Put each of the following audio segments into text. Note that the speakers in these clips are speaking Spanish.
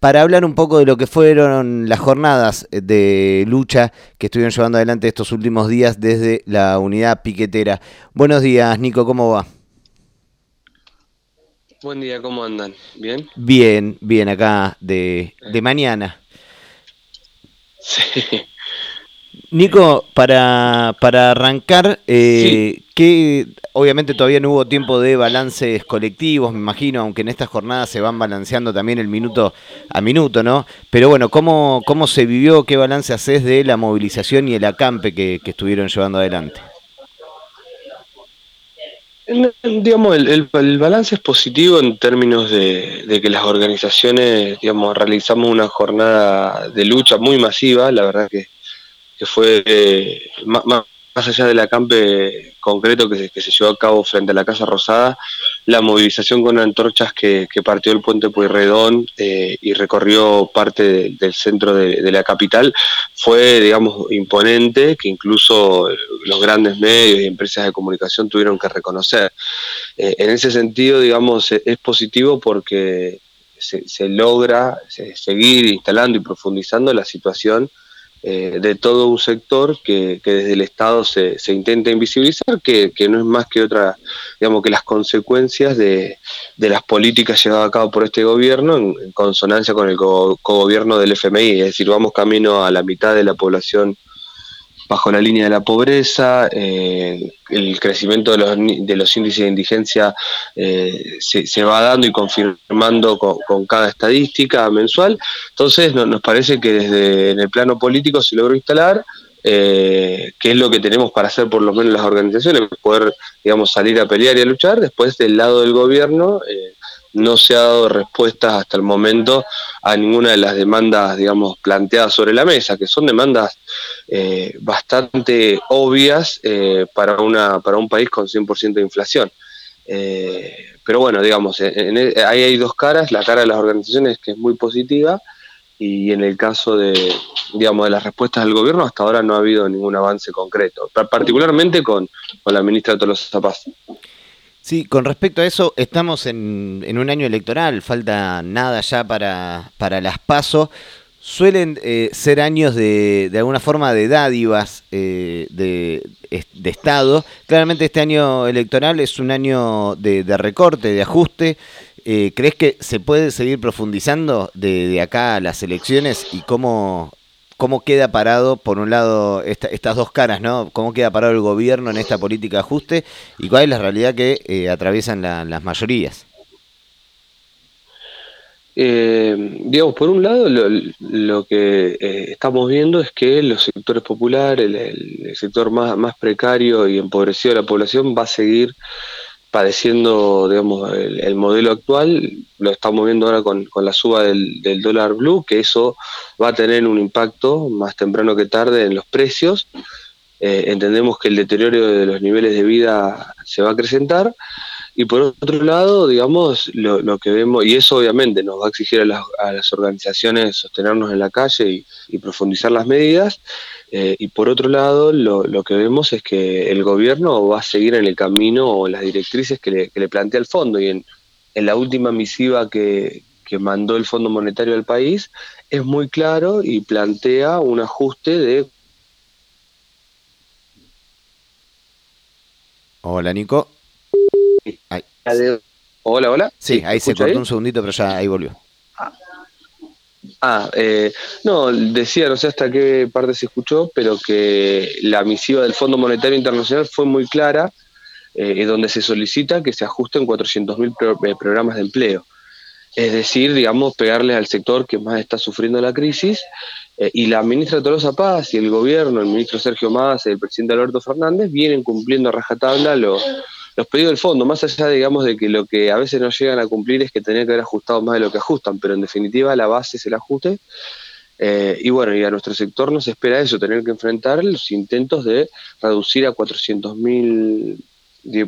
para hablar un poco de lo que fueron las jornadas de lucha que estuvieron llevando adelante estos últimos días desde la unidad piquetera. Buenos días, Nico, ¿cómo va? Buen día, ¿cómo andan? ¿Bien? Bien, bien, acá de, de mañana. Sí. Nico, para, para arrancar, eh, que obviamente todavía no hubo tiempo de balances colectivos, me imagino, aunque en estas jornadas se van balanceando también el minuto a minuto, ¿no? Pero bueno, ¿cómo, cómo se vivió, qué balance haces de la movilización y el acampe que, estuvieron llevando adelante? Digamos, el, el, balance es positivo en términos de, de, que las organizaciones, digamos, realizamos una jornada de lucha muy masiva, la verdad que que fue eh, más, allá del acampe concreto que, se llevó a cabo frente a la Casa Rosada, la movilización con antorchas que, partió del puente Pueyrredón eh, y recorrió parte del centro de, la capital fue, digamos, imponente, que incluso los grandes medios y empresas de comunicación tuvieron que reconocer. Eh, en ese sentido, digamos, es positivo porque se, se logra seguir instalando y profundizando la situación eh, de todo un sector que, desde el Estado se, se intenta invisibilizar, que, no es más que otra, digamos, que las consecuencias de, las políticas llevadas a cabo por este gobierno en, consonancia con el co-gobierno del FMI, es decir, vamos camino a la mitad de la población bajo la línea de la pobreza, eh, el crecimiento de los, de los, índices de indigencia eh, se, va dando y confirmando con, cada estadística mensual. Entonces nos parece que desde en el plano político se logró instalar eh, que es lo que tenemos para hacer por lo menos las organizaciones, poder digamos salir a pelear y a luchar. Después del lado del gobierno no se ha dado respuesta hasta el momento a ninguna de las demandas, digamos, planteadas sobre la mesa, que son demandas eh, bastante obvias eh, para, una, para un país con 100% de inflación. Eh, pero bueno, digamos, e, ahí hay dos caras, la cara de las organizaciones que es muy positiva y en el caso de, digamos, de las respuestas del gobierno hasta ahora no ha habido ningún avance concreto, particularmente con, con la ministra Tolosa Paz. Sí, con respecto a eso, estamos en, un año electoral, falta nada ya para, para las pasos. Suelen eh, ser años de, de alguna forma de dádivas eh, de, de, Estado. Claramente este año electoral es un año de, recorte, de ajuste. Eh, ¿Crees que se puede seguir profundizando de, de acá a las elecciones y cómo cómo queda parado, por un lado, estas dos caras, ¿no? ¿Cómo queda parado el gobierno en esta política de ajuste y cuál es la realidad que eh, atraviesan las mayorías? Eh, digamos, por un lado, lo, que eh, estamos viendo es que los sectores populares, el, sector más precario y empobrecido de la población va a seguir padeciendo, digamos, el, modelo actual, lo estamos viendo ahora con, la suba del, dólar blue, que eso va a tener un impacto más temprano que tarde en los precios. Eh, entendemos que el deterioro de los niveles de vida se va a acrecentar. Y por otro lado, digamos, lo, que vemos, y eso obviamente nos va a exigir a las, organizaciones sostenernos en la calle y profundizar las medidas, eh, y por otro lado, lo, que vemos es que el gobierno va a seguir en el camino o las directrices que le, plantea el fondo. Y en, la última misiva que, mandó el Fondo Monetario al país, es muy claro y plantea un ajuste de... Hola, Nico. Hola, hola. Sí, ahí se cortó un segundito, pero ya ahí volvió. Ah, eh, no, decía, no sé hasta qué parte se escuchó, pero que la misiva del Fondo Monetario Internacional fue muy clara, eh, donde se solicita que se ajusten 400.000 eh, programas de empleo. Es decir, digamos, pegarle al sector que más está sufriendo la crisis. Eh, y la ministra Tolosa Paz y el gobierno, el ministro Sergio y el presidente Alberto Fernández vienen cumpliendo a rajatabla los los pedidos del fondo, más allá, digamos, de que lo que a veces no llegan a cumplir es que tenía que haber ajustado más de lo que ajustan, pero en definitiva la base es el ajuste. Eh, y bueno, y a nuestro sector nos espera eso, tener que enfrentar los intentos de reducir a 400.000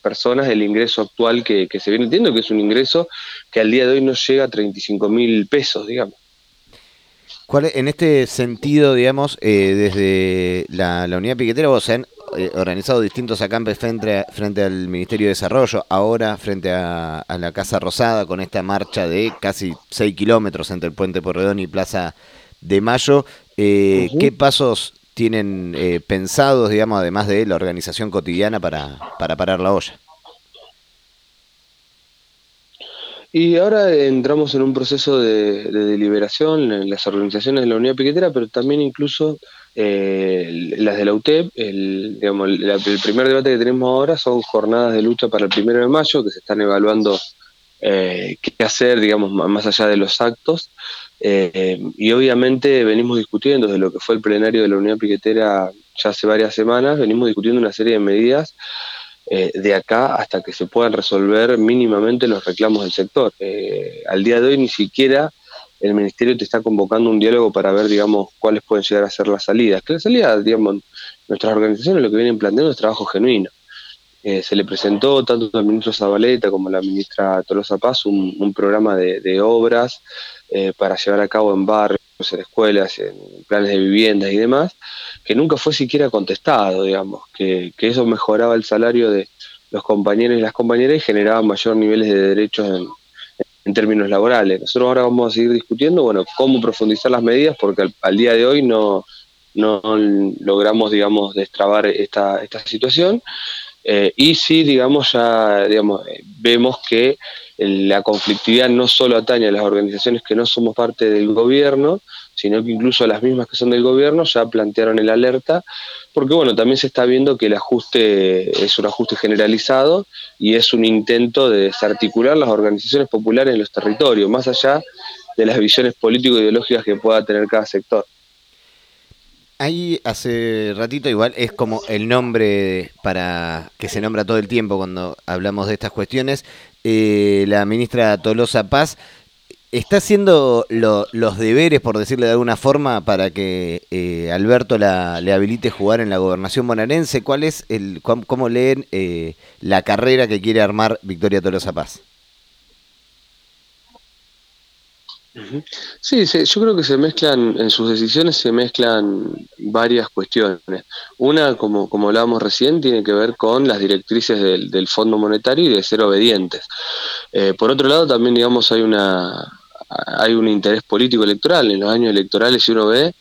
personas el ingreso actual que, se viene entiendo que es un ingreso que al día de hoy no llega a 35 mil pesos, digamos. ¿Cuál, en este sentido, digamos, eh, desde la, unidad piquetera, vos eh, organizado distintos acampes frente, frente al Ministerio de Desarrollo, ahora frente a, la Casa Rosada, con esta marcha de casi 6 kilómetros entre el Puente Porredón y Plaza de Mayo. Eh, ¿Qué pasos tienen eh, pensados, digamos, además de la organización cotidiana para, para parar la olla? Y ahora entramos en un proceso de, deliberación en las organizaciones de la Unidad Piquetera, pero también incluso eh, las de la UTEP. El, digamos, el, primer debate que tenemos ahora son jornadas de lucha para el primero de mayo, que se están evaluando eh, qué hacer, digamos, más allá de los actos. Eh, y obviamente venimos discutiendo desde lo que fue el plenario de la Unidad Piquetera ya hace varias semanas, venimos discutiendo una serie de medidas eh, de acá hasta que se puedan resolver mínimamente los reclamos del sector. Eh, al día de hoy ni siquiera el Ministerio te está convocando un diálogo para ver, digamos, cuáles pueden llegar a ser las salidas. Que la salida, digamos, nuestras organizaciones lo que vienen planteando es trabajo genuino. Eh, se le presentó tanto al ministro Zabaleta como a la ministra Tolosa Paz un, programa de, obras para llevar a cabo en barrios, en escuelas, en planes de viviendas y demás, que nunca fue siquiera contestado, digamos, que, eso mejoraba el salario de los compañeros y las compañeras y generaba mayor niveles de derechos en, términos laborales. Nosotros ahora vamos a seguir discutiendo, bueno, cómo profundizar las medidas, porque al, día de hoy no, no logramos, digamos, destrabar esta, esta situación. Eh, y sí, digamos, ya digamos, vemos que la conflictividad no solo atañe a las organizaciones que no somos parte del gobierno, sino que incluso las mismas que son del gobierno ya plantearon el alerta, porque bueno, también se está viendo que el ajuste es un ajuste generalizado y es un intento de desarticular las organizaciones populares en los territorios, más allá de las visiones político-ideológicas que pueda tener cada sector. Ahí hace ratito igual es como el nombre para que se nombra todo el tiempo cuando hablamos de estas cuestiones. Eh, la ministra Tolosa Paz está haciendo los deberes, por decirle de alguna forma, para que eh, Alberto le habilite jugar en la gobernación bonaerense. ¿Cuál es el, cómo, leen eh, la carrera que quiere armar Victoria Tolosa Paz? Sí, yo creo que se mezclan, en sus decisiones se mezclan varias cuestiones. Una, como, como hablábamos recién, tiene que ver con las directrices del, Fondo Monetario y de ser obedientes. Eh, por otro lado, también, digamos, hay una hay un interés político electoral. En los años electorales, si uno ve,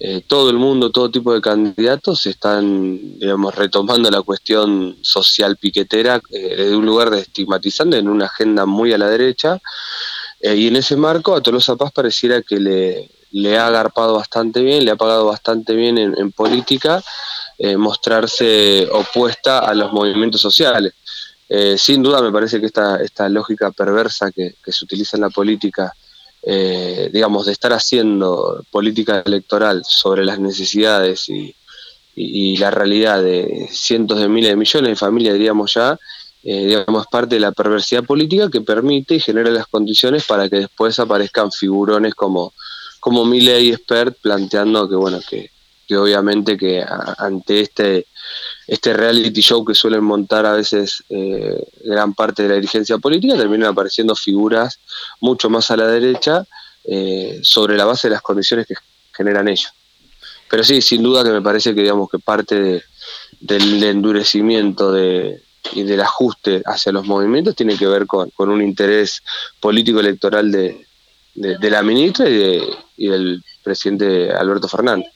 eh, todo el mundo, todo tipo de candidatos están, digamos, retomando la cuestión social piquetera eh, desde un lugar de estigmatizante en una agenda muy a la derecha. Eh, y en ese marco a Tolosa Paz pareciera que le, le, ha agarpado bastante bien, le ha pagado bastante bien en, política eh, mostrarse opuesta a los movimientos sociales. Eh, sin duda me parece que esta, esta lógica perversa que, se utiliza en la política, digamos, de estar haciendo política electoral sobre las necesidades y, la realidad de cientos de miles de millones de familias, diríamos ya, eh, digamos, parte de la perversidad política que permite y genera las condiciones para que después aparezcan figurones como, como Milley y Spert planteando que, bueno, que obviamente que ante este, este reality show que suelen montar a veces eh, gran parte de la dirigencia política, terminan apareciendo figuras mucho más a la derecha eh, sobre la base de las condiciones que generan ellos. Pero sí, sin duda que me parece que digamos que parte del endurecimiento de, y del ajuste hacia los movimientos tiene que ver con, un interés político electoral de, de, la ministra y, y del presidente Alberto Fernández.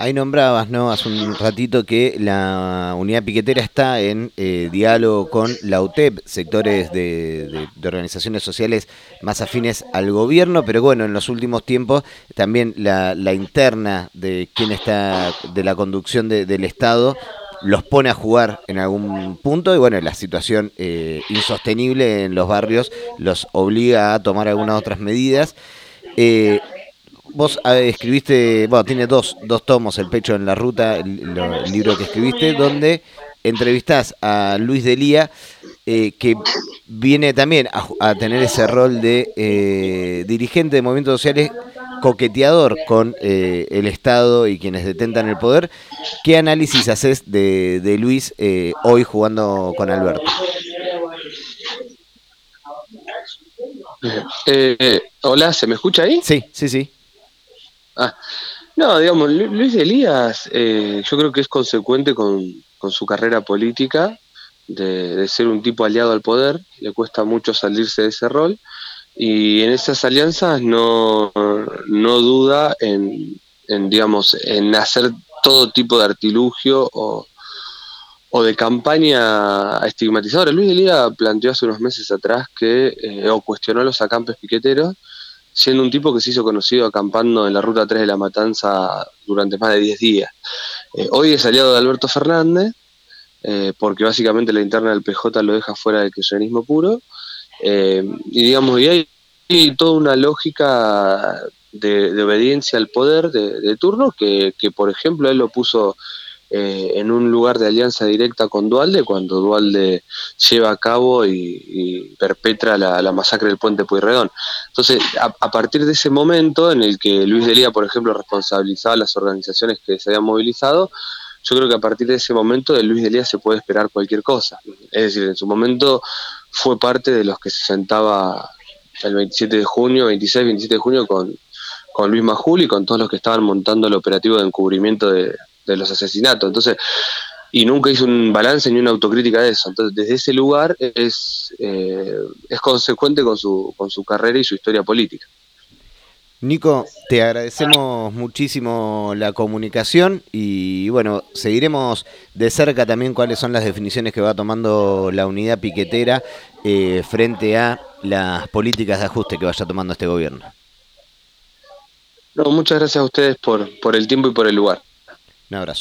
Ahí nombrabas, ¿no? Hace un ratito que la unidad piquetera está en eh, diálogo con la UTEP, sectores de, organizaciones sociales más afines al gobierno, pero bueno, en los últimos tiempos también la, interna de quién está de la conducción del Estado los pone a jugar en algún punto y bueno, la situación eh, insostenible en los barrios los obliga a tomar algunas otras medidas. Eh, vos eh, escribiste, bueno, tiene dos, dos tomos, El pecho en la ruta, el, libro que escribiste, donde entrevistás a Luis Delía, que viene también a, tener ese rol de dirigente de movimientos sociales coqueteador con eh, el Estado y quienes detentan el poder. ¿Qué análisis haces de, de Luis eh, hoy jugando con Alberto? Eh, hola, ¿se me escucha ahí? Sí, sí, sí. Ah, No, digamos, Luis Elías eh, yo creo que es consecuente con, su carrera política, de, ser un tipo aliado al poder, le cuesta mucho salirse de ese rol, y en esas alianzas no, no duda en, en, digamos, en hacer todo tipo de artilugio o, o de campaña estigmatizadora. Luis Elías planteó hace unos meses atrás que, eh, o cuestionó a los acampes piqueteros, siendo un tipo que se hizo conocido acampando en la ruta 3 de la Matanza durante más de 10 días. Eh, hoy es aliado de Alberto Fernández, eh, porque básicamente la interna del PJ lo deja fuera del kirchnerismo puro, y digamos, y hay, toda una lógica de, obediencia al poder de, turno que, que, por ejemplo, él lo puso eh, en un lugar de alianza directa con Dualde cuando Dualde lleva a cabo y, perpetra la, masacre del puente Pueyrredón. Entonces, a, partir de ese momento en el que Luis Delía, por ejemplo, responsabilizaba a las organizaciones que se habían movilizado, yo creo que a partir de ese momento de Luis Delía se puede esperar cualquier cosa. Es decir, en su momento fue parte de los que se sentaba el 27 de junio, 26, 27 de junio con, con Luis Majul y con todos los que estaban montando el operativo de encubrimiento de, de los asesinatos. Entonces, y nunca hizo un balance ni una autocrítica de eso. Entonces, desde ese lugar es, eh, es consecuente con su, con su carrera y su historia política. Nico, te agradecemos muchísimo la comunicación y bueno, seguiremos de cerca también cuáles son las definiciones que va tomando la unidad piquetera eh, frente a las políticas de ajuste que vaya tomando este gobierno. No, muchas gracias a ustedes por, por el tiempo y por el lugar. Un abrazo.